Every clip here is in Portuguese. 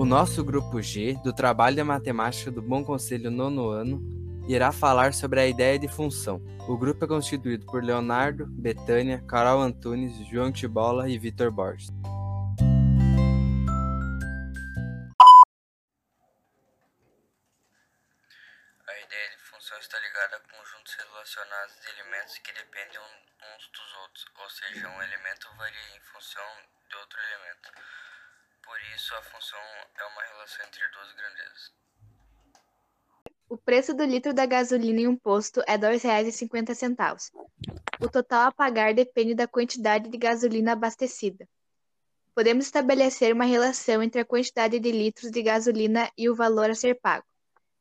O nosso grupo G, do Trabalho de Matemática do Bom Conselho Nono Ano, irá falar sobre a ideia de função. O grupo é constituído por Leonardo, Betânia, Carol Antunes, João Tibola e Vitor Borges. A ideia de função está ligada a conjuntos relacionados de elementos que dependem uns dos outros, ou seja, um elemento varia em função de outro elemento. Por isso, a função é uma relação entre duas grandezas. O preço do litro da gasolina em um posto é R$ 2,50. O total a pagar depende da quantidade de gasolina abastecida. Podemos estabelecer uma relação entre a quantidade de litros de gasolina e o valor a ser pago.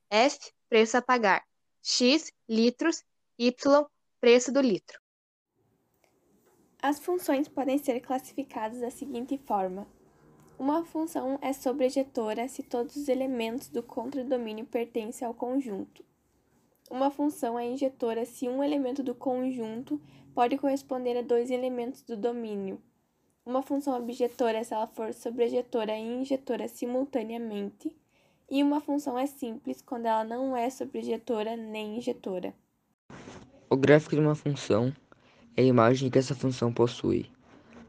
S, preço a pagar. X, litros. Y, preço do litro. As funções podem ser classificadas da seguinte forma: uma função é sobrejetora se todos os elementos do contradomínio pertencem ao conjunto. Uma função é injetora se um elemento do conjunto pode corresponder a dois elementos do domínio. Uma função objetora se ela for sobrejetora e injetora simultaneamente. E uma função é simples quando ela não é sobrejetora nem injetora. O gráfico de uma função é a imagem que essa função possui.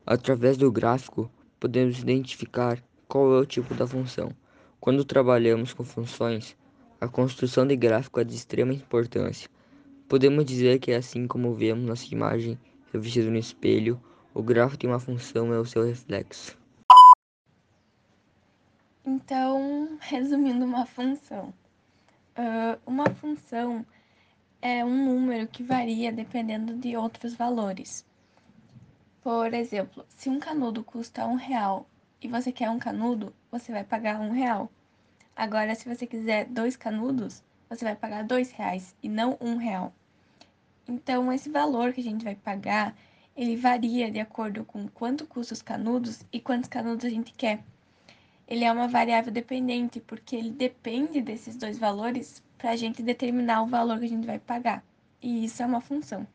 Através do gráfico, podemos identificar qual é o tipo da função. Quando trabalhamos com funções, a construção de gráfico é de extrema importância. Podemos dizer que, assim como vemos nossa imagem revestida no espelho, o gráfico tem uma função é o seu reflexo. Então, resumindo uma função. Uh, uma função é um número que varia dependendo de outros valores. Por exemplo, se um canudo custa um real e você quer um canudo, você vai pagar um real. Agora, se você quiser dois canudos, você vai pagar dois reais e não um real. Então, esse valor que a gente vai pagar, ele varia de acordo com quanto custa os canudos e quantos canudos a gente quer. Ele é uma variável dependente, porque ele depende desses dois valores para a gente determinar o valor que a gente vai pagar. E isso é uma função.